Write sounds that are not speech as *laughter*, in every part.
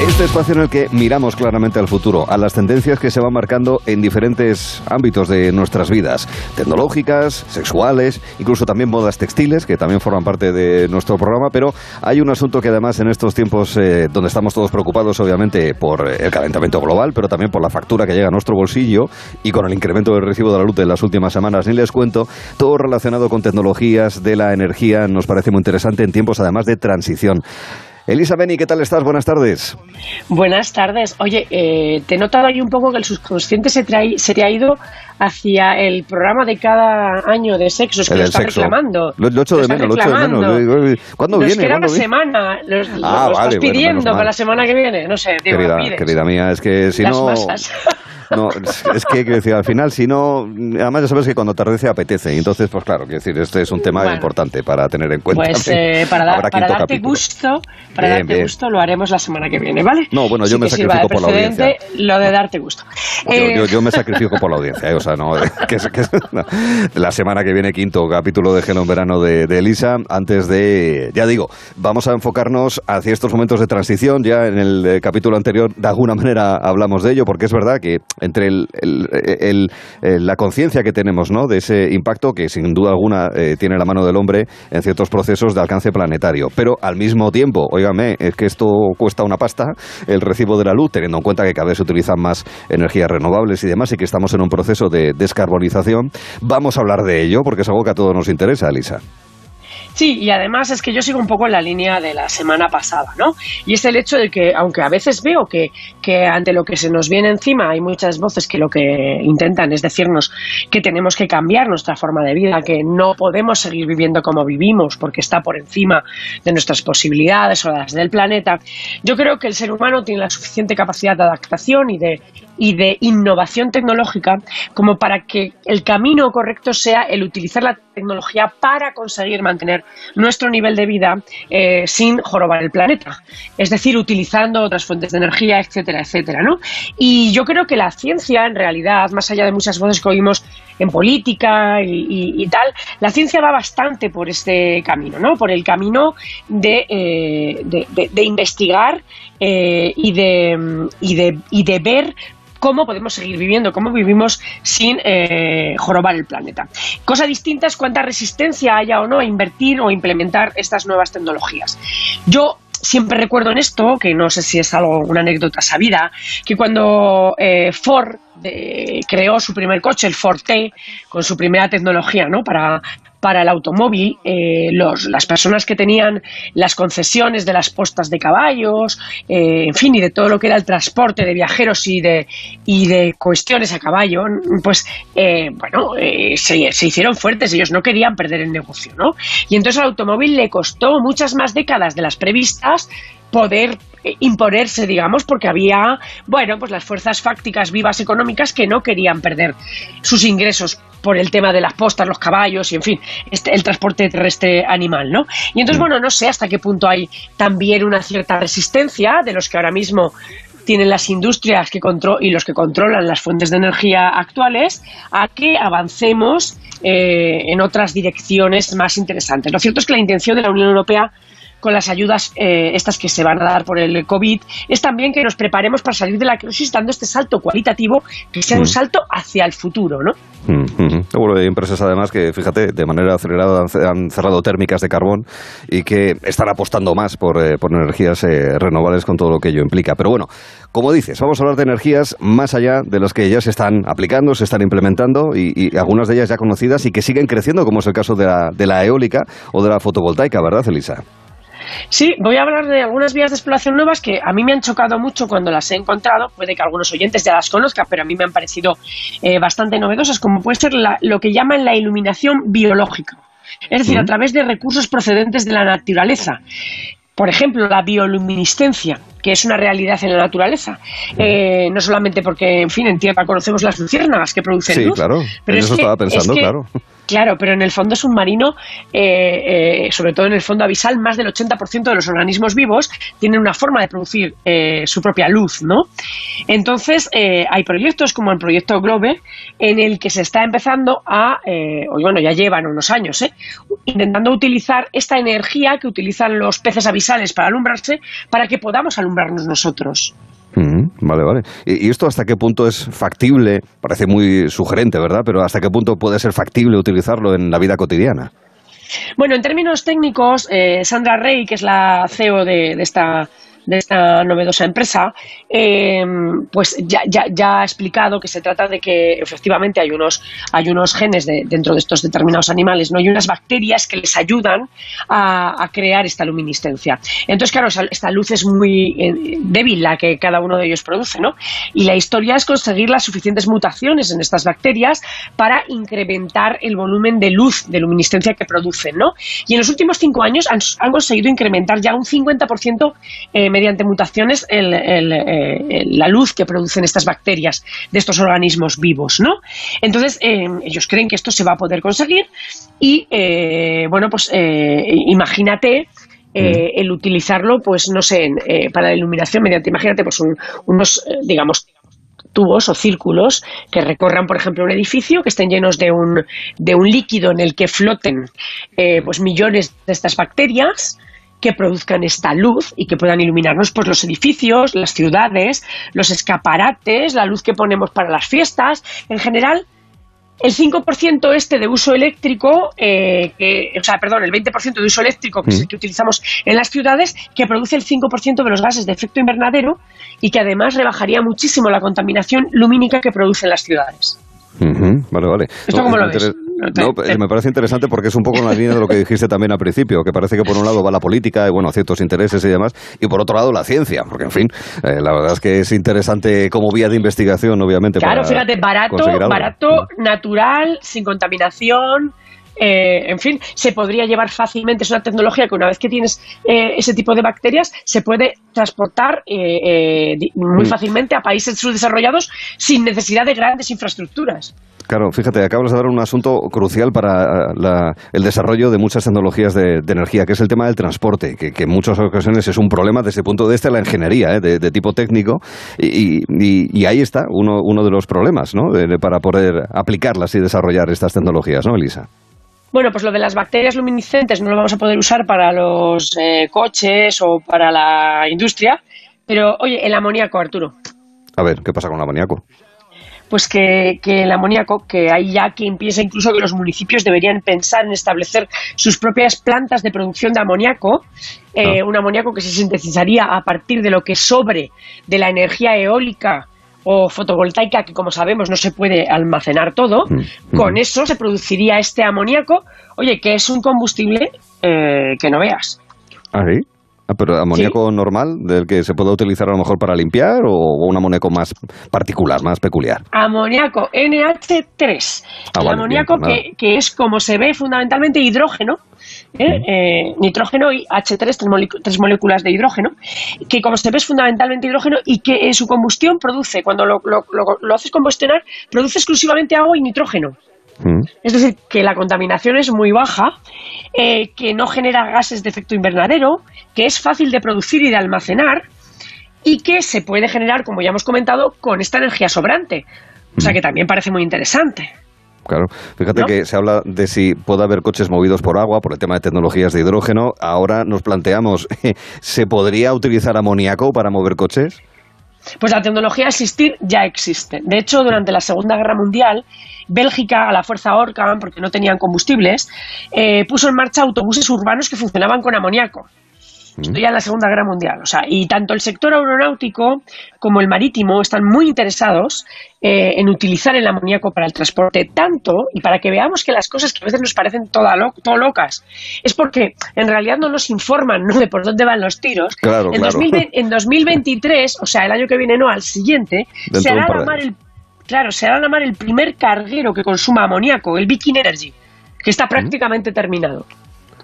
Este espacio en el que miramos claramente al futuro, a las tendencias que se van marcando en diferentes ámbitos de nuestras vidas, tecnológicas, sexuales, incluso también modas textiles, que también forman parte de nuestro programa, pero hay un asunto que además en estos tiempos eh, donde estamos todos preocupados obviamente por el calentamiento global, pero también por la factura que llega a nuestro bolsillo y con el incremento del recibo de la luz en las últimas semanas, ni les cuento, todo relacionado con tecnologías de la energía nos parece muy interesante en tiempos además de transición. Elisa Beni, ¿qué tal estás? Buenas tardes. Buenas tardes. Oye, eh, te he notado ahí un poco que el subconsciente se, se te ha ido hacia el programa de cada año de sexos que lo está reclamando. Lo, lo, echo de menos, lo echo de menos. ¿Cuándo Nos viene? queda una viene? semana. Los, ah, lo vale, estás pidiendo bueno, para la semana que viene. No sé, digo, querida, querida mía, es que si Las no... masas. *laughs* No, es que, quiero decir, al final, si no, además ya sabes que cuando atardece apetece, y entonces, pues claro, quiero decir, este es un tema Bueno. importante para tener en cuenta. Pues eh, para, dar- Habrá para darte capítulo. gusto, para Bien, darte bien. gusto lo haremos la semana que viene, ¿vale? No, bueno, yo Sí me sacrifico por la audiencia. Lo de darte gusto. Yo, Eh, yo- yo me sacrifico por la audiencia, ¿eh? o sea, no, *laughs* que, es- que no. la semana que viene quinto capítulo de Gelo en verano de, de Elisa, antes de, ya digo, vamos a enfocarnos hacia estos momentos de transición, ya en el eh, capítulo anterior de alguna manera hablamos de ello, porque es verdad que entre el- el- la conciencia que tenemos ¿no? de ese impacto, que sin duda alguna eh, tiene la mano del hombre en ciertos procesos de alcance planetario, pero al mismo tiempo, óigame, es que esto cuesta una pasta, el recibo de la luz, teniendo en cuenta que cada vez se utilizan más energías renovables y demás, y que estamos en un proceso de descarbonización. Vamos a hablar de ello, porque es algo que a todos nos interesa, Elisa. Sí, y además es que yo sigo un poco en la línea de la semana pasada, ¿no? Y es el hecho de que, aunque a veces veo que, que ante lo que se nos viene encima hay muchas voces que lo que intentan es decirnos que tenemos que cambiar nuestra forma de vida, que no podemos seguir viviendo como vivimos porque está por encima de nuestras posibilidades o las del planeta, yo creo que el ser humano tiene la suficiente capacidad de adaptación y de, y de innovación tecnológica como para que el camino correcto sea el utilizar la tecnología para conseguir mantener nuestro nivel de vida eh, sin jorobar el planeta. Es decir, utilizando otras fuentes de energía, etcétera, etcétera, ¿no? Y yo creo que la ciencia, en realidad, más allá de muchas voces que oímos en política y, tal, la ciencia va bastante por este camino, ¿no? Por el camino de, eh, de investigar eh, y, de, y, de, y de ver cómo podemos seguir viviendo, cómo vivimos sin eh, jorobar el planeta. Cosa distinta es cuánta resistencia haya o no a invertir o implementar estas nuevas tecnologías. Yo siempre recuerdo en esto, que no sé si es algo, una anécdota sabida, que cuando eh, Ford de- creó su primer coche, el Ford T, con su primera tecnología ¿no? para, para el automóvil, eh, los, las personas que tenían las concesiones de las postas de caballos, eh, en fin, y de todo lo que era el transporte de viajeros y de, y de cuestiones a caballo, pues, eh, bueno, eh, se, se hicieron fuertes, ellos no querían perder el negocio, ¿no? Y entonces al automóvil le costó muchas más décadas de las previstas poder imponerse, digamos, porque había, bueno, pues las fuerzas fácticas vivas económicas que no querían perder sus ingresos por el tema de las postas, los caballos y, en fin, este, el transporte terrestre animal, ¿no? Y entonces, bueno, no sé hasta qué punto hay también una cierta resistencia de los que ahora mismo tienen las industrias que contro y los que controlan las fuentes de energía actuales a que avancemos eh, en otras direcciones más interesantes. Lo cierto es que la intención de la Unión Europea con las ayudas eh, estas que se van a dar por el COVID, es también que nos preparemos para salir de la crisis dando este salto cualitativo que sea un salto hacia el futuro, ¿no? Mm, mm. Seguro hay empresas además que, fíjate, de manera acelerada han ce- han cerrado térmicas de carbón y que están apostando más por, eh, por energías eh, renovables con todo lo que ello implica. Pero bueno, como dices, vamos a hablar de energías más allá de las que ya se están aplicando, se están implementando y, y algunas de ellas ya conocidas y que siguen creciendo, como es el caso de la, de la eólica o de la fotovoltaica, ¿verdad, Elisa? Sí, voy a hablar de algunas vías de exploración nuevas que a mí me han chocado mucho cuando las he encontrado. Puede que algunos oyentes ya las conozcan, pero a mí me han parecido eh, bastante novedosas, como puede ser la- lo que llaman la iluminación biológica. Es decir, a través de recursos procedentes de la naturaleza. Por ejemplo, la bioluminiscencia, que es una realidad en la naturaleza. Eh, no solamente porque, en fin, en tierra conocemos las luciérnagas que producen Sí, luz. claro. pero en es eso que- estaba es pensando, que claro. Claro, pero en el fondo submarino, eh, eh, sobre todo en el fondo abisal, más del 80% de los organismos vivos tienen una forma de producir eh, su propia luz, ¿no? Entonces, hay proyectos como el proyecto Globe, en el que se está empezando a, bueno, ya llevan unos años, intentando utilizar esta energía que utilizan los peces abisales para alumbrarse, para que podamos alumbrarnos nosotros vale, vale. ¿Y, esto hasta qué punto es factible? Parece muy sugerente, ¿verdad? Pero ¿hasta qué punto puede ser factible utilizarlo en la vida cotidiana? Bueno, en términos técnicos, eh, Sandra Rey, que es la CEO de, de esta de esta novedosa empresa, eh, pues ya, ya, ya, ha explicado que se trata de que efectivamente hay unos, hay unos genes dentro de estos determinados animales, ¿no? hay unas bacterias que les ayudan a, crear esta luminiscencia. Entonces, claro, esta luz es muy eh, débil la que cada uno de ellos produce, ¿no? Y la historia es conseguir las suficientes mutaciones en estas bacterias para incrementar el volumen de luz, de luminiscencia que producen, ¿no? Y en los últimos cinco años han, conseguido incrementar ya un 50% eh, mediante mutaciones eh, la luz que producen estas bacterias de estos organismos vivos, ¿no? Entonces, eh, ellos creen que esto se va a poder conseguir y, eh, bueno, pues imagínate el utilizarlo, pues no sé, para la iluminación mediante, imagínate, pues unos, digamos, tubos o círculos que recorran, por ejemplo, un edificio, que estén llenos de un, de un líquido en el que floten pues millones de estas bacterias que produzcan esta luz y que puedan iluminarnos pues, los edificios, las ciudades, los escaparates, la luz que ponemos para las fiestas. En general, el 5% este de uso eléctrico, eh, o sea, perdón, el 20% de uso eléctrico que, es el que utilizamos en las ciudades, que produce el 5% de los gases de efecto invernadero y que además rebajaría muchísimo la contaminación lumínica que producen las ciudades. Vale, vale. ¿Esto cómo lo ves? *laughs* No, me parece interesante porque es un poco en la línea de lo que dijiste también al principio, que parece que por un lado va la política y bueno, ciertos intereses y demás, y por otro lado la ciencia, porque en fin, eh, la verdad es que es interesante como vía de investigación, obviamente. Claro, fíjate, barato, barato, natural, sin contaminación. Eh, en fin, se podría llevar fácilmente. Es una tecnología que una vez que tienes eh, ese tipo de bacterias, se puede transportar muy mm. fácilmente a países subdesarrollados sin necesidad de grandes infraestructuras. Claro, fíjate, acabas de dar un asunto crucial para eh, el desarrollo de muchas tecnologías de, energía, que es el tema del transporte, que, en muchas ocasiones es un problema desde el punto de vista de la ingeniería, eh, de, tipo técnico, y, ahí está uno, uno, de los problemas, ¿no? para poder aplicarlas y desarrollar estas tecnologías, ¿no, Elisa? Bueno, pues lo de las bacterias luminiscentes no lo vamos a poder usar para los eh, coches o para la industria, pero oye, el amoníaco, Arturo. A ver, ¿qué pasa con el amoníaco? Pues que, el amoníaco, que hay ya quien piensa incluso que los municipios deberían pensar en establecer sus propias plantas de producción de amoníaco, eh, ah. un amoníaco que se sintetizaría a partir de lo que sobre de la energía eólica o fotovoltaica, que como sabemos no se puede almacenar todo, mm, con mm. eso se produciría este amoníaco, oye, que es un combustible eh, que no veas. ¿Ah, Ah, pero amoníaco normal, del que se puede utilizar a lo mejor para limpiar o un amoníaco más particular, más peculiar. Amoníaco NH3. Ah, el amoníaco pues que, es como se ve fundamentalmente hidrógeno. ¿eh? Eh, nitrógeno y H3, tres, moléculas de hidrógeno, que como se ve es fundamentalmente hidrógeno y que en su combustión produce, cuando lo, lo haces combustionar, produce exclusivamente agua y nitrógeno. Mm. Es decir, que la contaminación es muy baja, eh, que no genera gases de efecto invernadero, que es fácil de producir y de almacenar y que se puede generar, como ya hemos comentado, con esta energía sobrante. O sea mm. que también parece muy interesante. Claro, fíjate que se habla de si puede haber coches movidos por agua, por el tema de tecnologías de hidrógeno. Ahora nos planteamos, *laughs* ¿se podría utilizar amoníaco para mover coches? Pues la tecnología existir ya existe. De hecho, durante la Segunda Guerra Mundial, Bélgica, a la fuerza Orcan, porque no tenían combustibles, eh, puso en marcha autobuses urbanos que funcionaban con amoníaco. Esto ya en la Segunda Guerra Mundial. O sea, y tanto el sector aeronáutico como el marítimo están muy interesados eh, en utilizar el amoníaco para el transporte, tanto, y para que veamos que las cosas que a veces nos parecen toda todo locas, es porque en realidad no nos informan ¿no? de por dónde van los tiros. en, en 2023, o sea, el año que viene no, al siguiente, se hará la mar el Claro, se hará la mar el primer carguero que consuma amoníaco, el Viking Energy, que está prácticamente terminado.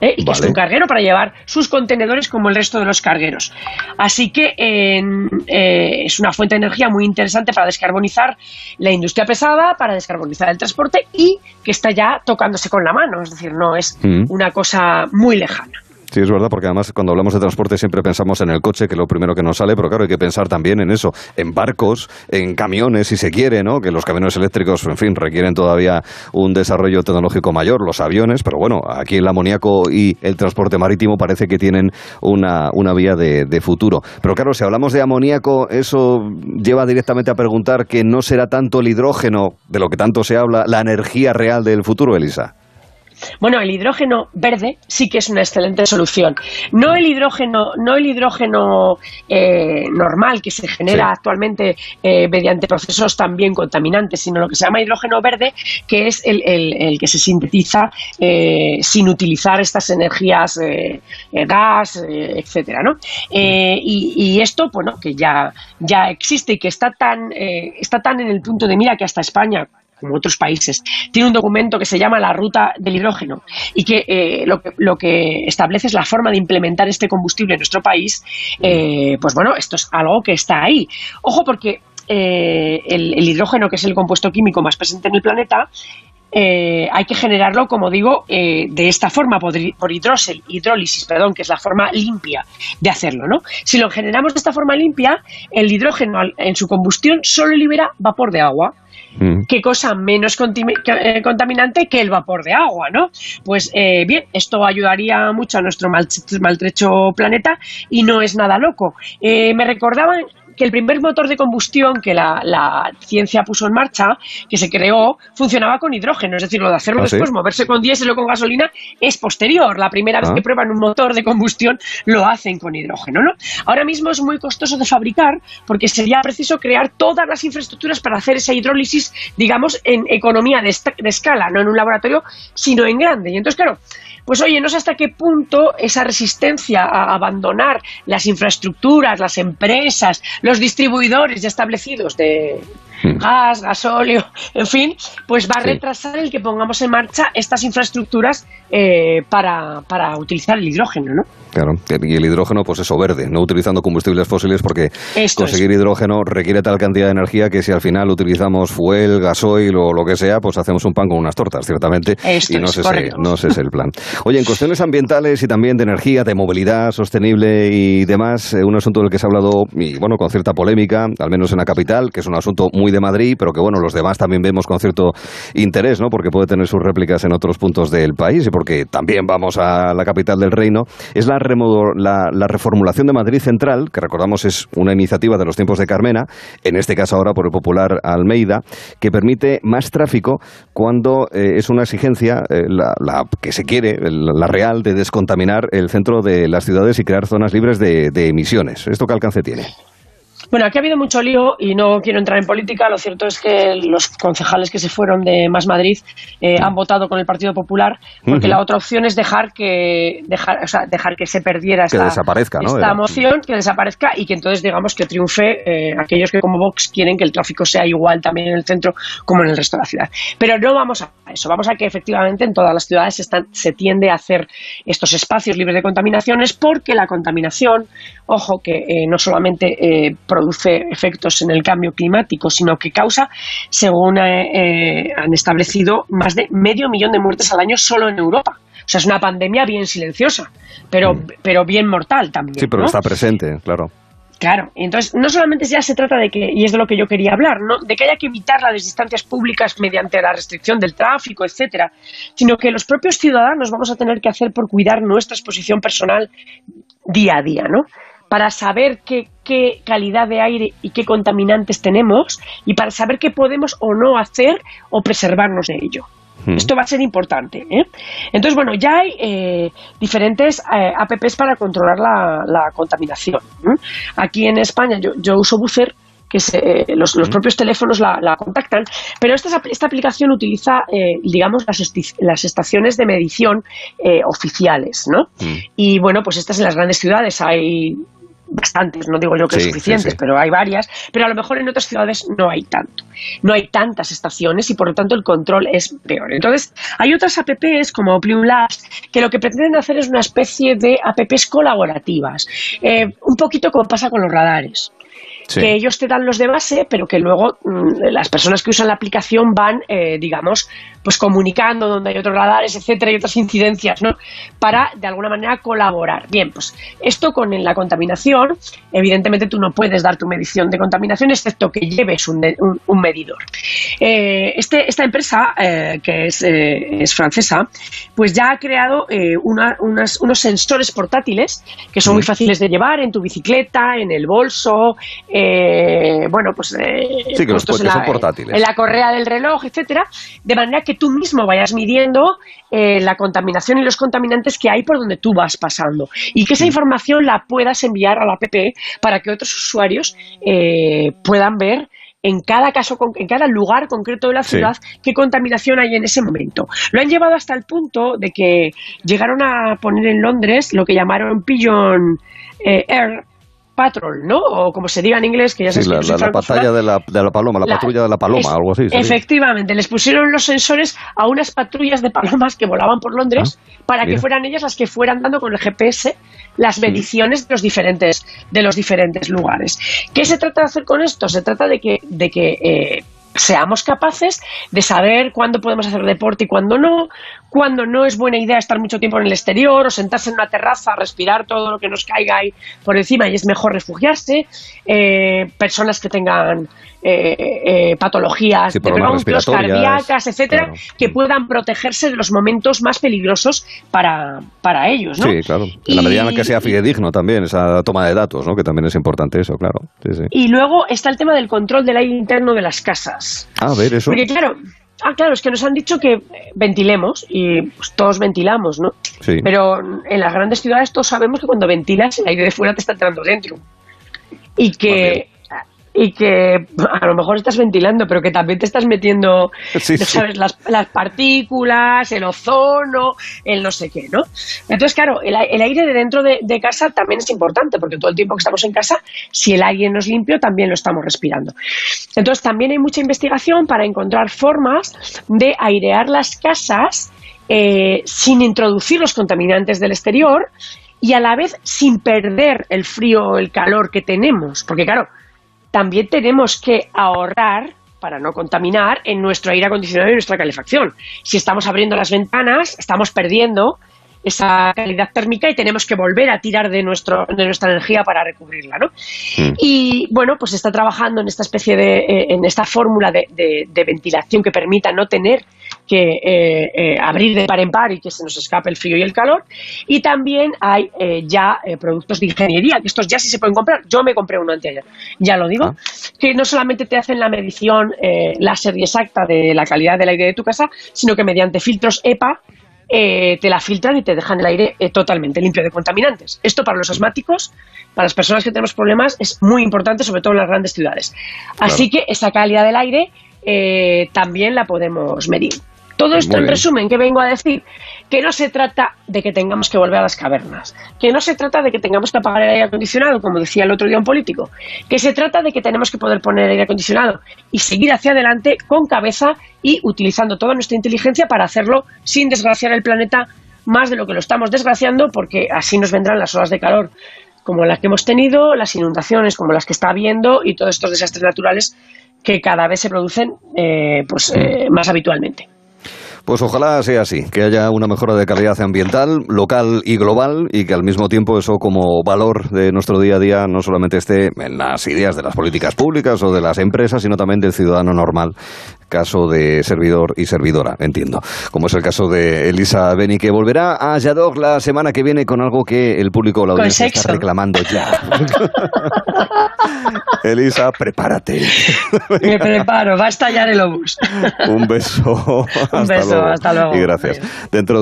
¿eh? y que es un carguero para llevar sus contenedores como el resto de los cargueros. Así que eh, es una fuente de energía muy interesante para descarbonizar la industria pesada, para descarbonizar el transporte y que está ya tocándose con la mano, es decir, no es mm. una cosa muy lejana. Sí, es verdad, porque además cuando hablamos de transporte siempre pensamos en el coche, que es lo primero que nos sale, pero claro, hay que pensar también en eso, en barcos, en camiones, si se quiere, ¿no? Que los camiones eléctricos, en fin, requieren todavía un desarrollo tecnológico mayor, los aviones, pero bueno, aquí el amoníaco y el transporte marítimo parece que tienen una, una vía de, de futuro. Pero claro, si hablamos de amoníaco, eso lleva directamente a preguntar que no será tanto el hidrógeno, de lo que tanto se habla, la energía real del futuro, Elisa. Bueno, el hidrógeno verde sí que es una excelente solución. No el hidrógeno, no el hidrógeno eh, normal que se genera actualmente eh, mediante procesos también contaminantes, sino lo que se llama hidrógeno verde, que es el, que se sintetiza eh, sin utilizar estas energías gas, etcétera, ¿no? Y, y, esto, bueno, que ya ya existe y que está tan está tan en el punto de mira que hasta España como otros países, tiene un documento que se llama la ruta del hidrógeno y que, eh, lo, que lo que establece es la forma de implementar este combustible en nuestro país, eh, pues bueno, esto es algo que está ahí. Ojo porque eh, el, hidrógeno, que es el compuesto químico más presente en el planeta, hay que generarlo, como digo, de esta forma, por, por hidrólisis, perdón, que es la forma limpia de hacerlo, ¿no? Si lo generamos de esta forma limpia, el hidrógeno en su combustión solo libera vapor de agua. Mm. qué cosa menos eh, contaminante que el vapor de agua, ¿no? Pues eh, bien, esto ayudaría mucho a nuestro maltrecho planeta y no es nada loco. Eh, me recordaban que el primer motor de combustión que la, ciencia puso en marcha, que se creó, funcionaba con hidrógeno. Es decir, lo de hacerlo ¿Ah, después, moverse con diésel o con gasolina, es posterior. La primera vez ah. que prueban un motor de combustión lo hacen con hidrógeno. ¿no? Ahora mismo es muy costoso de fabricar porque sería preciso crear todas las infraestructuras para hacer esa hidrólisis, digamos, en economía de, de escala, no en un laboratorio, sino en grande. Y entonces, claro, pues oye, no sé hasta qué punto esa resistencia a abandonar las infraestructuras, las empresas, los distribuidores ya establecidos de. Gas, gasóleo, en fin, pues va a retrasar el que pongamos en marcha estas infraestructuras eh, para, para utilizar el hidrógeno, ¿no? Claro, y el hidrógeno, pues eso, verde, no utilizando combustibles fósiles, porque conseguir hidrógeno requiere tal cantidad de energía que si al final utilizamos fuel, gasoil o lo que sea, pues hacemos un pan con unas tortas, ciertamente. y no, es ese, no es ese el plan. Oye, en cuestiones ambientales y también de energía, de movilidad sostenible y demás, eh, un asunto del que se ha hablado, y bueno, con cierta polémica, al menos en la capital, que es un asunto muy de Madrid, pero que bueno, los demás también vemos con cierto interés, ¿no? Porque puede tener sus réplicas en otros puntos del país y porque también vamos a la capital del reino, es la, la, reformulación de Madrid Central, que recordamos es una iniciativa de los tiempos de Carmena, en este caso ahora por el popular Almeida, que permite más tráfico cuando eh, es una exigencia, eh, la, que se quiere, la real, de descontaminar el centro de las ciudades y crear zonas libres de emisiones. ¿Esto qué alcance tiene? Bueno, aquí ha habido mucho lío y no quiero entrar en política. Lo cierto es que los concejales que se fueron de Más Madrid eh, han votado con el Partido Popular porque la otra opción es dejar que dejar, o sea, dejar que se perdiera esta, desaparezca, esta moción, que desaparezca y que entonces digamos que triunfe eh, aquellos que como Vox quieren que el tráfico sea igual también en el centro como en el resto de la ciudad. Pero no vamos a eso, vamos a que efectivamente en todas las ciudades están, se tiende a hacer estos espacios libres de contaminaciones porque la contaminación, ojo que eh, no solamente produce efectos en el cambio climático, sino que causa, según eh, eh, han establecido, más de medio millón de muertes al año solo en Europa. O sea, es una pandemia bien silenciosa, pero, mm. pero bien mortal también. Sí, pero está presente, claro. Claro, entonces no solamente ya se trata de que, y es de lo que yo quería hablar, ¿no? de que haya que evitar las distancias públicas mediante la restricción del tráfico, etcétera, sino que los propios ciudadanos vamos a tener que hacer por cuidar nuestra exposición personal día a día, ¿no? Para saber qué, calidad de aire y qué contaminantes tenemos y para saber qué podemos o no hacer o preservarnos de ello. Hmm. Esto va a ser importante. ¿eh? Entonces, bueno, ya hay eh, diferentes eh, apps para controlar la, contaminación. Aquí en España yo, yo uso Buzzer que los, los, propios teléfonos la, contactan, pero esta, esta aplicación utiliza, eh, digamos, las, las, estaciones de medición eh, oficiales, ¿no? Mm. Y bueno, pues estas en las grandes ciudades hay bastantes, no digo yo que suficientes, pero hay varias, pero a lo mejor en otras ciudades no hay tanto. No hay tantas estaciones y por lo tanto el control es peor. Entonces, hay otras apps como Plum Labs que lo que pretenden hacer es una especie de apps colaborativas, eh, un poquito como pasa con los radares que ellos te dan los de base, pero que luego mm, las personas que usan la aplicación van, eh, digamos, pues comunicando donde hay otros radares, etcétera, y otras incidencias, ¿no? Para de alguna manera colaborar. Bien, pues esto con la contaminación, evidentemente tú no puedes dar tu medición de contaminación excepto que lleves un, medidor. Eh, este, esta empresa, eh, que es, es, francesa, pues ya ha creado unos sensores portátiles que son muy fáciles de llevar en tu bicicleta, en el bolso, eh, bueno, pues eh, sí, que los en, la, son portátiles. en la correa del reloj, etcétera, de manera que tú mismo vayas midiendo eh, la contaminación y los contaminantes que hay por donde tú vas pasando. Y que esa información la puedas enviar a la app para que otros usuarios puedan ver en cada caso, en cada lugar concreto de la ciudad, qué contaminación hay en ese momento. Lo han llevado hasta el punto de que llegaron a poner en Londres lo que llamaron Pigeon Air, Patrol, ¿no? O como se diga en inglés, que ya sí, la, la, batalla de la, de la, paloma, la, patrulla de la paloma, algo así. Efectivamente, les pusieron los sensores a unas patrullas de palomas que volaban por Londres ah, para que fueran ellas las que fueran dando con el GPS las mediciones de los diferentes de los diferentes lugares. ¿Qué se trata de hacer con esto? Se trata de que de que eh, seamos capaces de saber cuándo podemos hacer deporte y cuándo no, cuándo no es buena idea estar mucho tiempo en el exterior o sentarse en una terraza, respirar todo lo que nos caiga ahí por encima y es mejor refugiarse, eh, personas que tengan eh, eh, patologías de cardíacas, etcétera, que puedan protegerse de los momentos más peligrosos para, para ellos. ¿no? Sí, claro. En la medida en que sea fidedigno también, esa toma de datos, ¿no? que también es importante eso, claro. Y luego está el tema del control del aire interno de las casas. Ah, a ver, eso. Porque claro, Ah, claro, es que nos han dicho que ventilemos y pues, todos ventilamos, ¿no? Sí. Pero en las grandes ciudades todos sabemos que cuando ventilas el aire de fuera te está entrando dentro. Y que y que a lo mejor estás ventilando, pero que también te estás metiendo, ¿sabes? Las, partículas, el ozono, el no sé qué, ¿no? Entonces, claro, el, aire de dentro de, casa también es importante, porque todo el tiempo que estamos en casa, si el aire no es limpio, también lo estamos respirando. Entonces, también hay mucha investigación para encontrar formas de airear las casas eh, sin introducir los contaminantes del exterior y a la vez sin perder el frío o el calor que tenemos. Porque claro, también tenemos que ahorrar para no contaminar en nuestro aire acondicionado y nuestra calefacción. Si estamos abriendo las ventanas, estamos perdiendo esa calidad térmica y tenemos que volver a tirar de, nuestro, de nuestra energía para recubrirla, ¿no? Mm. Y bueno, pues está trabajando en esta especie de, eh, en esta fórmula de, de, ventilación que permita no tener que eh, eh, abrir de par en par y que se nos escape el frío y el calor. Y también hay ya productos de ingeniería, que estos ya sí se pueden comprar. Yo me compré uno anteayer, ya lo digo, ah. que no solamente te hacen la medición láser y exacta de la calidad del aire de tu casa, sino que mediante filtros EPA eh, te la filtran y te dejan el aire eh, totalmente limpio de contaminantes. Esto para los asmáticos, para las personas que tenemos problemas, es muy importante, sobre todo en las grandes ciudades. Así que esa calidad del aire eh, también la podemos medir. Todo esto en resumen, que vengo a decir? Que no se trata de que tengamos que volver a las cavernas, que no se trata de que tengamos que apagar el aire acondicionado, como decía el otro día un político, que se trata de que tenemos que poder poner el aire acondicionado y seguir hacia adelante con cabeza y utilizando toda nuestra inteligencia para hacerlo sin desgraciar el planeta más de lo que lo estamos desgraciando, porque así nos vendrán las olas de calor como las que hemos tenido, las inundaciones como las que está habiendo y todos estos desastres naturales que cada vez se producen eh, pues, eh, más habitualmente. Pues ojalá sea así, que haya una mejora de calidad ambiental, local y global, y que al mismo tiempo eso como valor de nuestro día a día no solamente esté en las ideas de las políticas públicas o de las empresas, sino también del ciudadano normal, caso de servidor y servidora, entiendo. Como es el caso de Elisa Beni, que volverá a Yadog la semana que viene con algo que el público o la audiencia está reclamando ya. *laughs* Elisa, prepárate. Me preparo, va a estallar el obús. Un beso. *laughs* Un beso hasta luego. Y gracias. Dentro